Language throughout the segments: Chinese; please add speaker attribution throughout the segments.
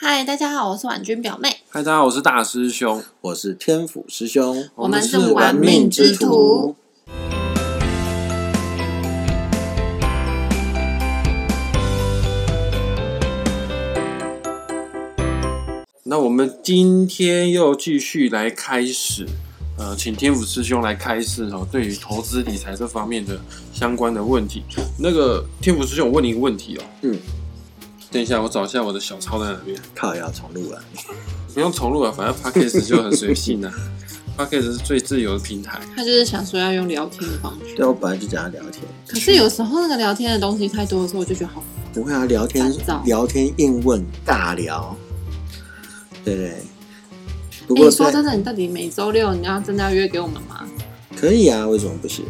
Speaker 1: 嗨，大家好，我是婉君表妹。
Speaker 2: 嗨，大家好，我是大师兄。
Speaker 3: 我是天府师兄，
Speaker 1: 我们是玩命之徒。
Speaker 2: 那我们今天又继续来开始，呃，请天府师兄来开示哦，对于投资理财这方面的相关的问题。那个天府师兄，我问你一个问题哦。
Speaker 3: 嗯，
Speaker 2: 等一下，我找一下我的小抄在哪边。
Speaker 3: 靠，要重录了。
Speaker 2: 不用重录了，反正 Podcast 就很随性啊。Podcast 是最自由的平台。
Speaker 1: 他就是想说要用聊天的方式。
Speaker 3: 对，我本来就讲要聊天。
Speaker 1: 可是有时候那个聊天的东西太多的时候，我就觉得好烦。
Speaker 3: 不会啊，聊天聊天硬问尬聊，对不对？不
Speaker 1: 哎、
Speaker 3: 过在
Speaker 1: 说真的，你到底每周六你要真的要约给我们吗？
Speaker 3: 可以啊，为什么不行？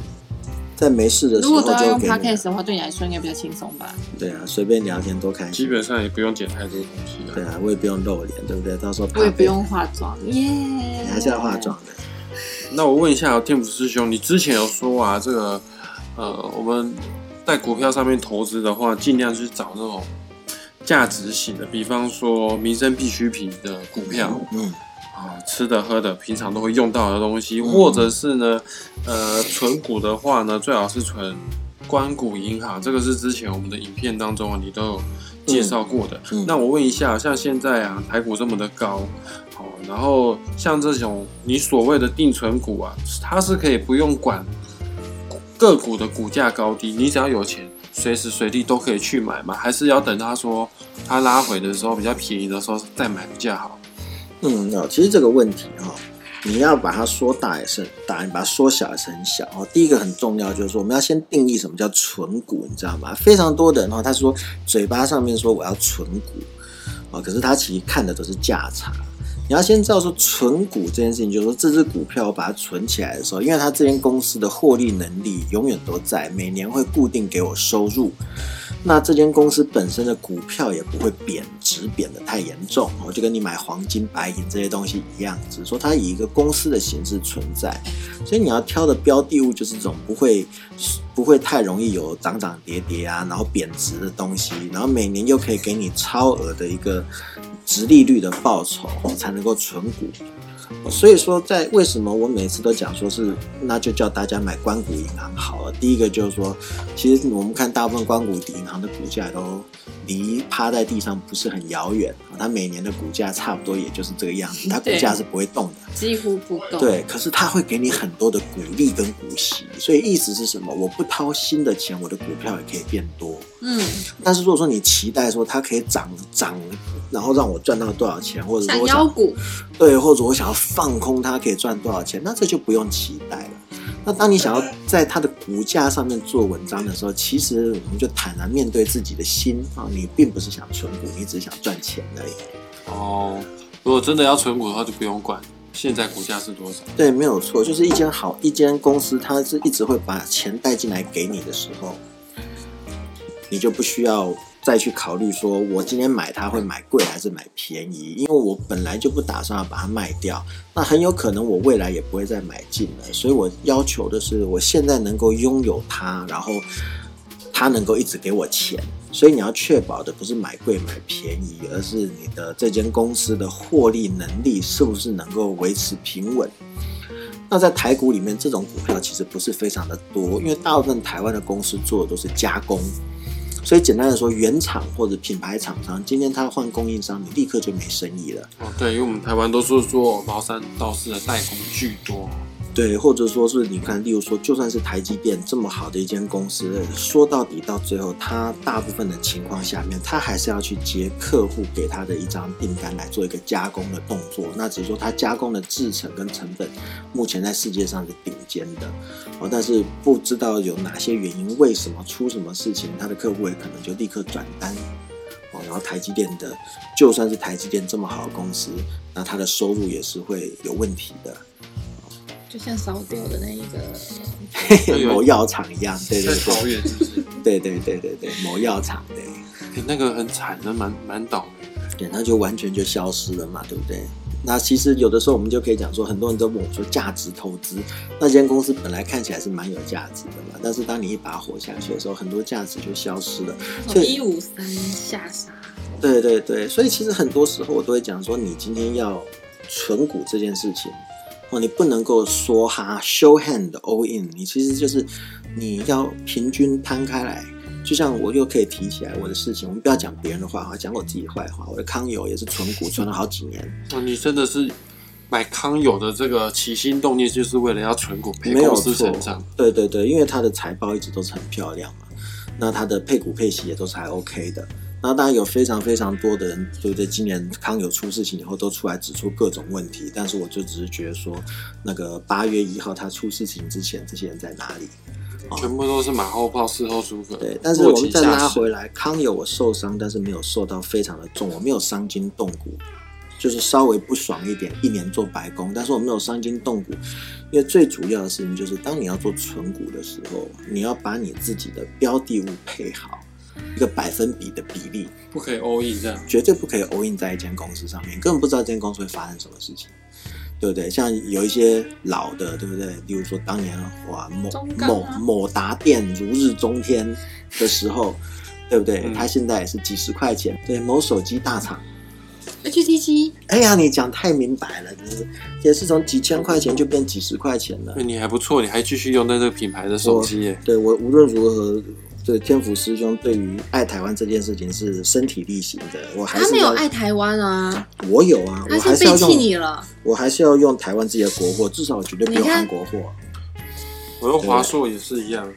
Speaker 3: 在没事的时
Speaker 1: 如
Speaker 3: 候
Speaker 1: 果都要用
Speaker 3: 就给你
Speaker 1: podcast 的话，对你来说应该比较轻松吧？
Speaker 3: 对啊，随便聊天多开心。
Speaker 2: 基本上也不用剪太多东西了。
Speaker 3: 对啊，我也不用露脸，对不对？到时候
Speaker 1: 我也不用化妆，耶、
Speaker 3: 你还是要化妆的。
Speaker 2: 那我问一下天府师兄，你之前有说啊，这个呃，我们在股票上面投资的话，尽量去找那种价值型的，比方说民生必需品的股票
Speaker 3: 嗯，
Speaker 2: 啊，吃的喝的，平常都会用到的东西，
Speaker 3: 嗯
Speaker 2: 或者是呢，呃，存股的话呢，最好是存关谷银行，这个是之前我们的影片当中啊，你都有介绍过的。
Speaker 3: 嗯
Speaker 2: 那我问一下，像现在啊，台股这么的高，好，然后像这种你所谓的定存股啊，它是可以不用管个股的股价高低，你只要有钱，随时随地都可以去买吗？还是要等他说他拉回的时候比较便宜的时候再买比较好？
Speaker 3: 嗯，哦，其实这个问题哈、你要把它说大也是很大，你把它缩小也是很小哦。第一个很重要就是说，我们要先定义什么叫存股，你知道吗？非常多的人哈、他说嘴巴上面说我要存股啊、哦，可是他其实看的都是价差。你要先知道说存股这件事情，就是说这只股票我把它存起来的时候，因为它这间公司的获利能力永远都在，每年会固定给我收入。那这间公司本身的股票也不会贬值贬得太严重，我，就跟你买黄金、白银这些东西一样，只是说它以一个公司的形式存在，所以你要挑的标的物就是这种不会不会太容易有涨涨跌跌啊，然后贬值的东西，然后每年又可以给你超额的一个值利率的报酬，才能够存股。所以说，在为什么我每次都讲说是，那就叫大家买关谷银行好了。第一个就是说，其实我们看大部分关谷银行的股价都离趴在地上不是很遥远，它每年的股价差不多也就是这个样子，它股价是不会动的。
Speaker 1: 几乎不够。，
Speaker 3: 对，可是他会给你很多的鼓励跟股息，所以意思是什么？我不掏新的钱，我的股票也可以变多。
Speaker 1: 嗯，
Speaker 3: 但是如果说你期待说它可以涨涨，然后让我赚到多少钱，或者说
Speaker 1: 想
Speaker 3: 我想
Speaker 1: 股，
Speaker 3: 对，或者我想要放空它可以赚多少钱，那这就不用期待了。那当你想要在它的股价上面做文章的时候，其实我们就坦然面对自己的心啊，你并不是想存股，你只是想赚钱而已。
Speaker 2: 哦，如果真的要存股的话，就不用管现在股价是多少。
Speaker 3: 对，没有错，就是一间好一间公司，它是一直会把钱带进来给你的时候，你就不需要再去考虑说我今天买它会买贵还是买便宜，因为我本来就不打算要把它卖掉，那很有可能我未来也不会再买进了，所以我要求的是我现在能够拥有它，然后它能够一直给我钱。所以你要确保的不是买贵买便宜，而是你的这间公司的获利能力是不是能够维持平稳。那在台股里面，这种股票其实不是非常的多，因为大部分台湾的公司做的都是加工，所以简单的说，原厂或者品牌厂商今天他换供应商，你立刻就没生意了。
Speaker 2: 哦，对，因为我们台湾都是做崂山道士的代工居多。
Speaker 3: 对，或者说是你看，例如说，就算是台积电这么好的一间公司，说到底到最后，它大部分的情况下面，它还是要去接客户给他的一张订单来做一个加工的动作。那只是说它加工的制成跟成本，目前在世界上是顶尖的哦，但是不知道有哪些原因，为什么出什么事情，他的客户也可能就立刻转单。哦，然后台积电的，就算是台积电这么好的公司，那它的收入也是会有问题的。
Speaker 1: 就像烧掉的那一个，
Speaker 3: 某药厂一样，对对对，
Speaker 2: 园是不是？
Speaker 3: 对对对对对，某药厂对，
Speaker 2: 欸那个很惨的，蛮蛮倒霉的。
Speaker 3: 对，那就完全就消失了嘛，对不对？那其实有的时候我们就可以讲说，很多人都问我说，价值投资那间公司本来看起来是蛮有价值的嘛，但是当你一把火下去的时候，很多价值就消失了。所以
Speaker 1: 一五三下杀，
Speaker 3: 对对对，所以其实很多时候我都会讲说，你今天要存股这件事情，哦，你不能够说哈 show hand all in，你其实就是你要平均摊开来。就像我又可以提起来我的事情，我们不要讲别人的坏话，讲我自己坏话。我的康友也是存股存了好几年，
Speaker 2: 哦，你真的是买康友的这个起心动念，就是为了要存股陪
Speaker 3: 没有
Speaker 2: 公司
Speaker 3: 错
Speaker 2: 成长。。
Speaker 3: 对对对，因为它的财报一直都是很漂亮嘛，那它的配股配息也都是还 OK 的。那当然有非常非常多的人，对不对？今年康有出事情以后，都出来指出各种问题，但是我就只是觉得说，那个八月一号他出事情之前，这些人在哪里？
Speaker 2: 全部都是马后炮，事后诸葛。
Speaker 3: 对，但是我们再拉回来，康有我受伤，但是没有受到非常的重，我没有伤筋动骨，就是稍微不爽一点，一年做白工，但是我没有伤筋动骨，因为最主要的事情就是，当你要做存股的时候，你要把你自己的标的物配好，一个百分比的比例，
Speaker 2: 不可以 all in 这样。
Speaker 3: 绝对不可以 all in 在一间公司上面，根本不知道这间公司会发生什么事情，对不对？像有一些老的，对不对？例如说当年哇某某
Speaker 1: 啊
Speaker 3: 某达店如日中天的时候，对不对？
Speaker 2: 嗯
Speaker 3: 它现在也是几十块钱，对某手机大厂。
Speaker 1: HTC
Speaker 3: 哎呀，你讲太明白了，你也是从几千块钱就变几十块钱了
Speaker 2: 那。你还不错，你还继续用那个品牌的手机。
Speaker 3: 对我无论如何，对天福师兄对于爱台湾这件事情是身体力行的，我还
Speaker 1: 他没有爱台湾啊，
Speaker 3: 我有啊，我
Speaker 1: 他是背弃
Speaker 3: 还是要用
Speaker 1: 你了。
Speaker 3: 我还是要用台湾自己的国货，至少我绝对不用韩国货。
Speaker 2: 我用华硕也是一样。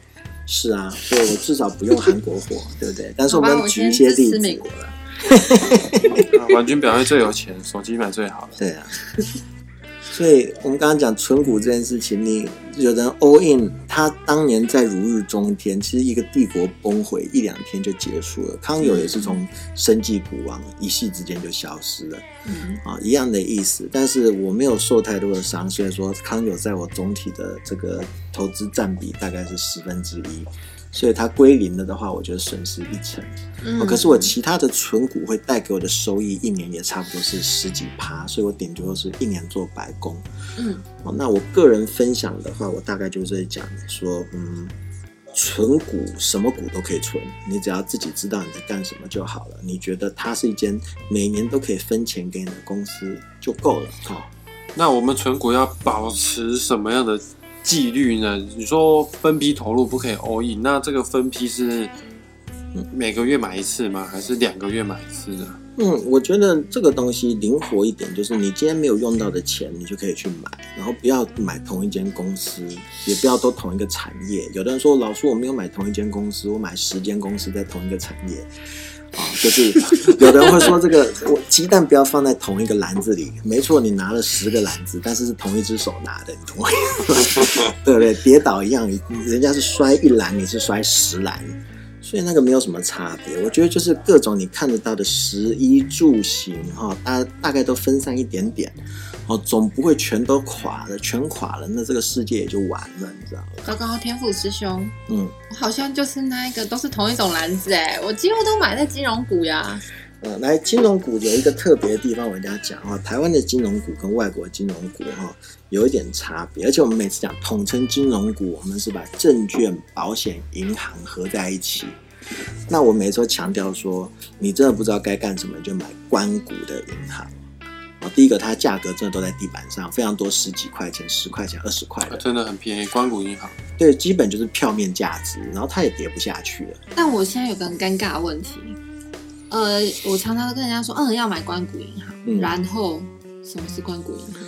Speaker 3: 是啊，所以我至少不用韩国货，对不对？但是我们举一些例
Speaker 1: 支持美
Speaker 3: 子，
Speaker 1: 国了。
Speaker 2: 啊婉君表妹最有钱，手机买最好了。
Speaker 3: 对啊。所以我们刚刚讲存股这件事情，你有人 all in，他当年在如日中天，其实一个帝国崩毁一两天就结束了。康友也是从生计股王一夕之间就消失了。
Speaker 1: 嗯，
Speaker 3: 啊，一样的意思，但是我没有受太多的伤，所以说康友在我总体的这个投资占比大概是十分之一，所以它归零了的话，我觉得损失一成。
Speaker 1: 嗯
Speaker 3: 哦，可是我其他的存股会带给我的收益，一年也差不多是十几趴，所以我顶多是一年做白工。
Speaker 1: 嗯
Speaker 3: 哦，那我个人分享的话，我大概就是讲说，嗯，存股什么股都可以存，你只要自己知道你在干什么就好了。你觉得它是一间每年都可以分钱给你的公司就够了。好、
Speaker 2: 那我们存股要保持什么样的纪律呢？你说分批投入不可以 all in，那这个分批是每个月买一次吗？还是两个月买一次呢？
Speaker 3: 嗯，我觉得这个东西灵活一点，就是你今天没有用到的钱，你就可以去买，然后不要买同一间公司，也不要都同一个产业。有的人说，老师我没有买同一间公司，我买十间公司在同一个产业。啊，就是有的人会说这个，我鸡蛋不要放在同一个篮子里。没错，你拿了十个篮子，但是是同一只手拿的，你懂我意思吗？对不对？跌倒一样，人家是摔一篮，你是摔十篮。所以那个没有什么差别，我觉得就是各种你看得到的食衣住行哈，大大概都分散一点点，哦，总不会全都垮了，全垮了，那这个世界也就完了，你知道吗？
Speaker 1: 糟糕，天赋师兄，
Speaker 3: 嗯，
Speaker 1: 我好像就是那一个都是同一种篮子哎，我几乎都买在金融股呀。
Speaker 3: 呃，来金融股有一个特别的地方，我跟大家讲哦，台湾的金融股跟外国金融股哈有一点差别，而且我们每次讲统称金融股，我们是把证券、保险、银行合在一起。那我每次都强调说，你真的不知道该干什么，就买关股的银行。哦，第一个它价格真的都在地板上，非常多，十几块钱、十块钱、二十块的，
Speaker 2: 啊真的很便宜，关谷银行。
Speaker 3: 对，基本就是票面价值，然后它也跌不下去了。
Speaker 1: 但我现在有个很尴尬的问题，呃，我常常都跟人家说，嗯，要买关谷银行，
Speaker 3: 嗯
Speaker 1: 然后什么是关谷银行？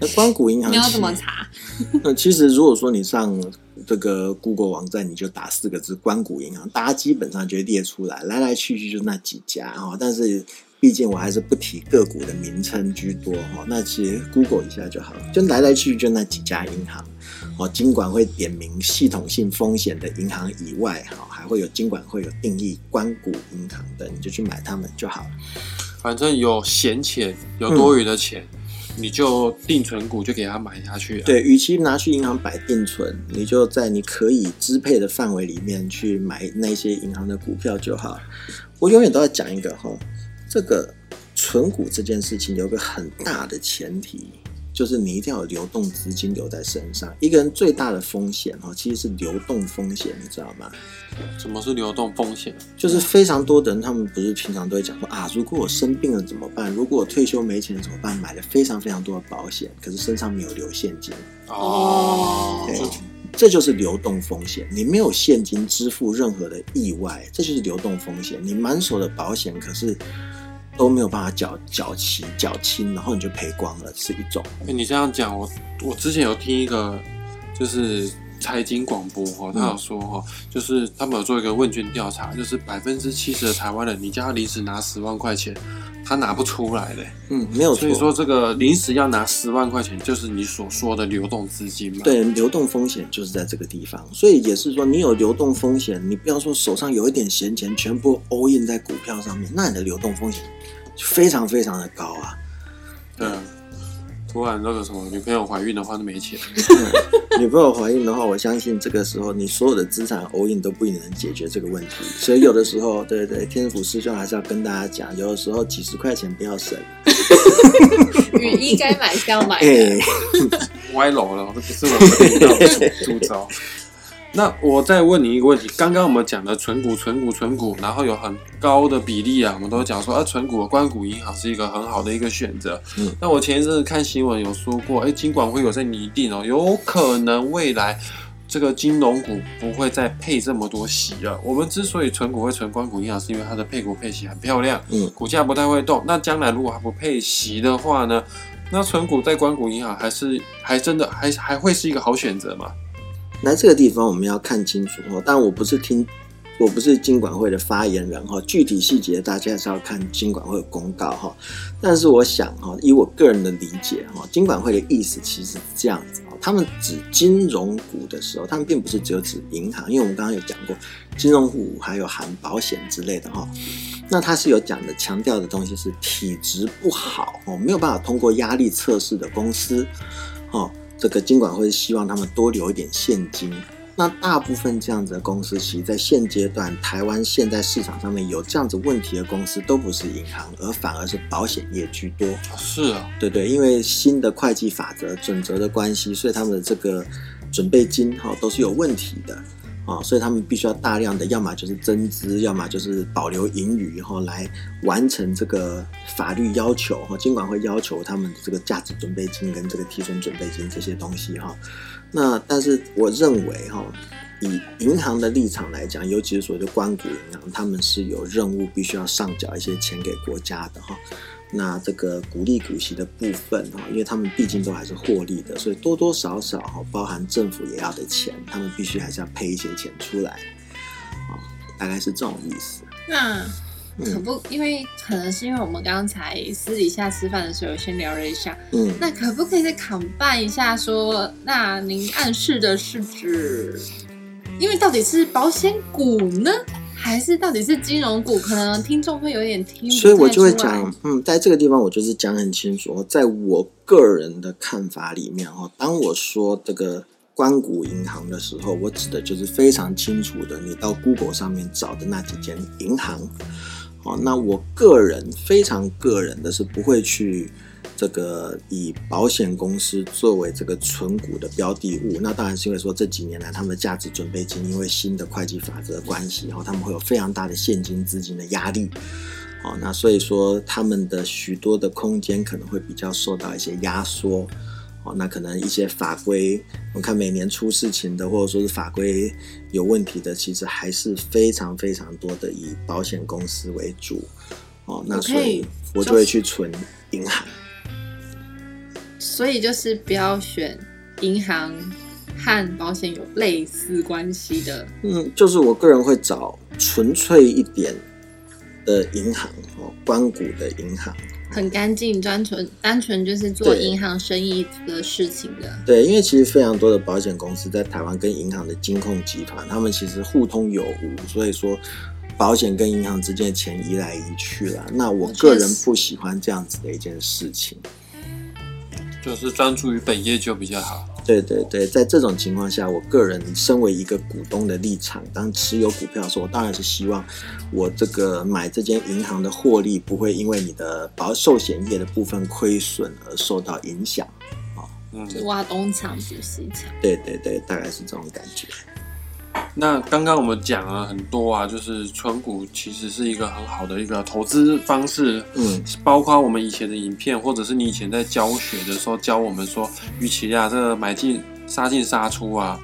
Speaker 3: 那关谷银行
Speaker 1: 你要怎么查？
Speaker 3: 那其实如果说你上这个 Google 网站，你就打四个字“关谷银行”，大家基本上就会列出来，来来去去就那几家哈。但是毕竟我还是不提个股的名称居多哈。那其实 Google 一下就好了，就来来去去就那几家银行。哦，金管会点名系统性风险的银行以外，哈，还会有金管会有定义关谷银行的，你就去买它们就好了。
Speaker 2: 反正有闲钱，有多余的钱，你就定存股就给它买下去、啊。，
Speaker 3: 对，与其拿去银行摆定存，你就在你可以支配的范围里面去买那些银行的股票就好。我永远都要讲一个哈，这个存股这件事情有个很大的前提，就是你一定要有流动资金留在身上。一个人最大的风险哈，其实是流动风险，你知道吗？
Speaker 2: 什么是流动风险？
Speaker 3: 就是非常多的人，他们不是平常都会讲说啊，如果我生病了怎么办？如果我退休没钱了怎么办？买了非常非常多的保险，可是身上没有留现金。
Speaker 1: 哦
Speaker 3: 对，这就是流动风险。你没有现金支付任何的意外，这就是流动风险。你满手的保险，可是都没有办法缴缴齐缴清，然后你就赔光了，是一种。
Speaker 2: 哎、你这样讲，我我之前有听一个就是财经广播哈，他有说哈，就是他们有做一个问卷调查，就是百分之七十的台湾人，你叫他临时拿十万块钱，他拿不出来的。
Speaker 3: 嗯，没有错。
Speaker 2: 所以说，这个临时要拿十万块钱，就是你所说的流动资金嘛。
Speaker 3: 对，流动风险就是在这个地方，所以也是说，你有流动风险，你不要说手上有一点闲钱，全部 all in 在股票上面，那你的流动风险非常非常的高啊。
Speaker 2: 对啊，突然那个什么女朋友怀孕的话，就没钱。
Speaker 3: 女朋友怀孕的话，我相信这个时候你所有的资产 all in 都不一定能解决这个问题。所以有的时候，对对，天府师兄还是要跟大家讲，有的时候几十块钱不要省。
Speaker 1: 雨衣该买是要买
Speaker 3: 哎、
Speaker 1: 的。
Speaker 2: 歪楼了，这不是我们频道的主招。那我再问你一个问题，刚刚我们讲的存股、存股、存股，然后有很高的比例啊，我们都讲说啊，存股、关谷银行是一个很好的一个选择。
Speaker 3: 嗯，
Speaker 2: 那我前一阵子看新闻有说过，哎，金管会有在拟定哦，有可能未来这个金融股不会再配这么多息了。我们之所以存股会存关谷银行，是因为它的配股配息很漂亮，
Speaker 3: 嗯，
Speaker 2: 股价不太会动。那将来如果它不配息的话呢？那存股在关谷银行还是还真的还还会是一个好选择吗？
Speaker 3: 那这个地方我们要看清楚哦。但我不是听，我不是金管会的发言人哈，具体细节大家是要看金管会的公告哈。但是我想哈，以我个人的理解哈，金管会的意思其实是这样子哦。他们指金融股的时候，他们并不是只有指银行，因为我们刚刚有讲过，金融股还有含保险之类的哈。那他是有讲的，强调的东西是体质不好哦，没有办法通过压力测试的公司哦。这个金管会希望他们多留一点现金。那大部分这样子的公司，其实在现阶段台湾现在市场上面有这样子问题的公司，都不是银行，而反而是保险业居多。
Speaker 2: 啊是啊，
Speaker 3: 对对，因为新的会计法则准则的关系，所以他们的这个准备金哈、都是有问题的啊、所以他们必须要大量的，要么就是增资，要么就是保留盈余哈、来完成这个法律要求哈、金管会要求他们这个价值准备金跟这个提存准备金这些东西哈、那但是我认为哈、以银行的立场来讲，尤其是所谓的关谷银行，他们是有任务必须要上缴一些钱给国家的哈。那这个股利股息的部分哈，因为他们毕竟都还是获利的，所以多多少少哈，包含政府也要的钱，他们必须还是要配一些钱出来，啊，大概是这种意思。
Speaker 1: 那
Speaker 3: 嗯
Speaker 1: 可不，因为可能是因为我们刚才私底下吃饭的时候先聊了一下，
Speaker 3: 嗯，
Speaker 1: 那可不可以再砍办一下说，那您暗示的是指，因为到底是保险股呢，还是到底是金融股？可能听众会有点听，
Speaker 3: 所以我就会讲，嗯，在这个地方我就是讲很清楚，在我个人的看法里面哈，当我说这个关谷银行的时候，我指的就是非常清楚的，你到 Google 上面找的那几间银行。哦，那我个人非常个人的是不会去这个以保险公司作为这个存股的标的物。那当然是因为说这几年来他们的价值准备金因为新的会计法则的关系，然后、他们会有非常大的现金资金的压力。哦，那所以说他们的许多的空间可能会比较受到一些压缩。哦，那可能一些法规，我看每年出事情的，或者说是法规有问题的，其实还是非常非常多的以保险公司为主。哦，那所以
Speaker 1: 以
Speaker 3: 我就会去存银行。
Speaker 1: 所以就是不要选银行和保险有类似关系的。
Speaker 3: 嗯，就是我个人会找纯粹一点的银行哦，关谷的银行。
Speaker 1: 很干净、单纯、单纯就是做银行生意的事情的。
Speaker 3: 对，因为其实非常多的保险公司在台湾跟银行的金控集团，他们其实互通有无，所以说保险跟银行之间的钱移来移去了。那我个人不喜欢这样子的一件事情。
Speaker 2: 就是专注于本业就比较好。
Speaker 3: 对对对，在这种情况下，我个人身为一个股东的立场，当持有股票的时候，我当然是希望我这个买这间银行的获利不会因为你的保寿险业的部分亏损而受到影响。
Speaker 2: 嗯，
Speaker 1: 就挖东墙补西墙。
Speaker 3: 对对对，大概是这种感觉。
Speaker 2: 那刚刚我们讲了很多啊，就是存股其实是一个很好的一个投资方式，
Speaker 3: 嗯。
Speaker 2: 包括我们以前的影片，或者是你以前在教学的时候教我们说，与其啊这个买进杀进杀出啊，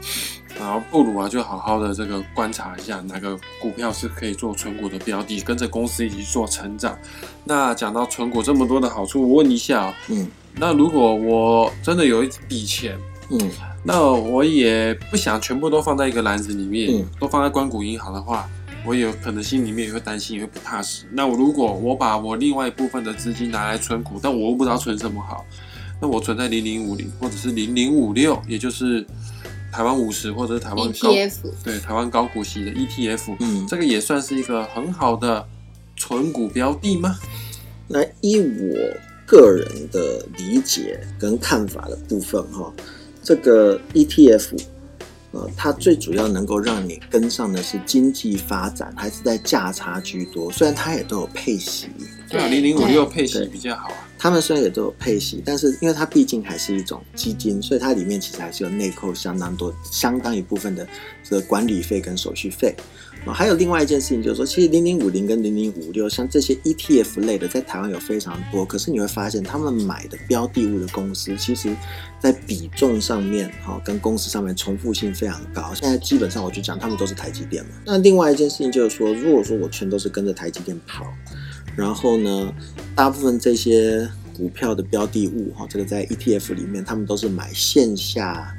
Speaker 2: 然后不如啊就好好的这个观察一下哪个股票是可以做存股的标的，跟着公司一起做成长。那讲到存股这么多的好处，我问一下、哦，
Speaker 3: 嗯。
Speaker 2: 那如果我真的有一笔钱，
Speaker 3: 嗯
Speaker 2: 那我也不想全部都放在一个篮子里面，
Speaker 3: 嗯
Speaker 2: 都放在关谷银行的话，我也有可能心里面也会担心，也会不踏实。那我如果我把我另外一部分的资金拿来存股，但我又不知道存什么好，那我存在零零五零或者是零零五六，也就是台湾五十或者是台湾高
Speaker 1: ETF
Speaker 2: 对台湾高股息的 ETF，
Speaker 3: 嗯，
Speaker 2: 这个也算是一个很好的存股标的吗？
Speaker 3: 那依我个人的理解跟看法的部分哈，这个 ETF，呃，它最主要能够让你跟上的是经济发展，还是在价差居多。虽然它也都有配息，
Speaker 2: 对啊，
Speaker 1: 对
Speaker 2: 零零五六配息比较好啊。
Speaker 3: 他们虽然也都有配息，但是因为它毕竟还是一种基金，所以它里面其实还是有内扣相当多、相当一部分的这个管理费跟手续费。啊，还有另外一件事情就是说，其实零零五零跟零零五六像这些 ETF 类的，在台湾有非常多，可是你会发现他们买的标的物的公司，其实在比重上面，哈，跟公司上面重复性非常高。现在基本上我就讲他们都是台积电嘛。那另外一件事情就是说，如果说我全都是跟着台积电跑，然后呢，大部分这些股票的标的物哈，这个在 ETF 里面，他们都是买线下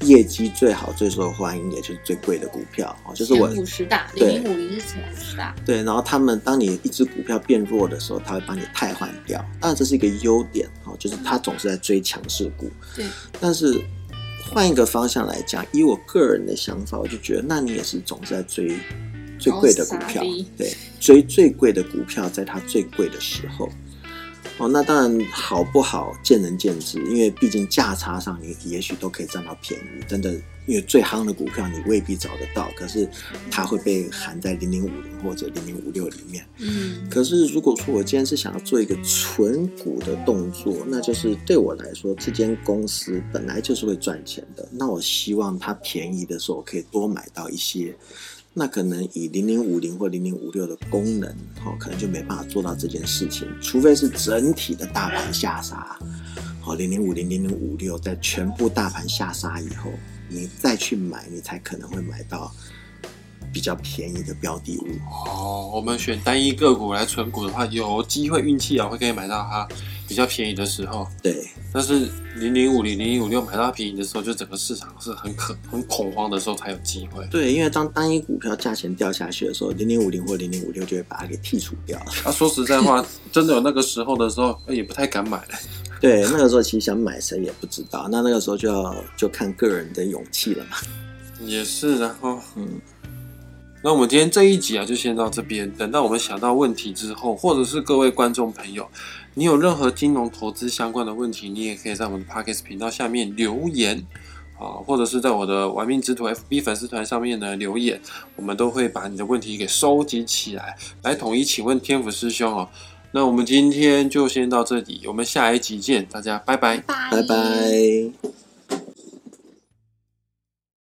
Speaker 3: 业绩最好、最受欢迎，也就是最贵的股票哦，就是我
Speaker 1: 五十大，零零五零是前五十大，
Speaker 3: 对，然后他们当你一只股票变弱的时候，他会把你汰换掉。当然这是一个优点哦，就是他总是在追强势股。
Speaker 1: 对，
Speaker 3: 但是换一个方向来讲，以我个人的想法，我就觉得，那你也是总是在追最贵的股票对，追最贵的股票，在它最贵的时候。哦，那当然好不好见仁见智，因为毕竟价差上你也许都可以占到便宜，真的，因为最夯的股票你未必找得到，可是它会被含在零零五零或者零零五六里面。
Speaker 1: 嗯，
Speaker 3: 可是如果说我今天是想要做一个纯股的动作，那就是对我来说，这间公司本来就是会赚钱的。那我希望它便宜的时候，我可以多买到一些。那可能以零零五零或零零五六的功能，哦，可能就没办法做到这件事情，除非是整体的大盘下杀，哦，零零五零、零零五六在全部大盘下杀以后，你再去买，你才可能会买到比较便宜的标的物。
Speaker 2: 哦，我们选单一个股来存股的话，有机会运气啊，会可以买到它比较便宜的时候。
Speaker 3: 对，
Speaker 2: 但是零零五零、零零五六买到它便宜的时候，就整个市场是很可很恐慌的时候才有机会。
Speaker 3: 对，因为当单一股票价钱掉下去的时候，零零五零或零零五六就会把它给剔除掉了。
Speaker 2: 啊，说实在话，真的有那个时候的时候，也不太敢买了。
Speaker 3: 对，那个时候其实想买谁也不知道，那那个时候就要就看个人的勇气了嘛。
Speaker 2: 也是，然后，
Speaker 3: 嗯，
Speaker 2: 那我们今天这一集啊，就先到这边。等到我们想到问题之后，或者是各位观众朋友，你有任何金融投资相关的问题，你也可以在我们的 Podcast 频道下面留言啊，或者是在我的玩命之徒 FB 粉丝团上面呢留言，我们都会把你的问题给收集起来，来统一请问天府师兄哦。那我们今天就先到这里，我们下一集见，大家拜拜。
Speaker 1: 拜
Speaker 3: 拜拜。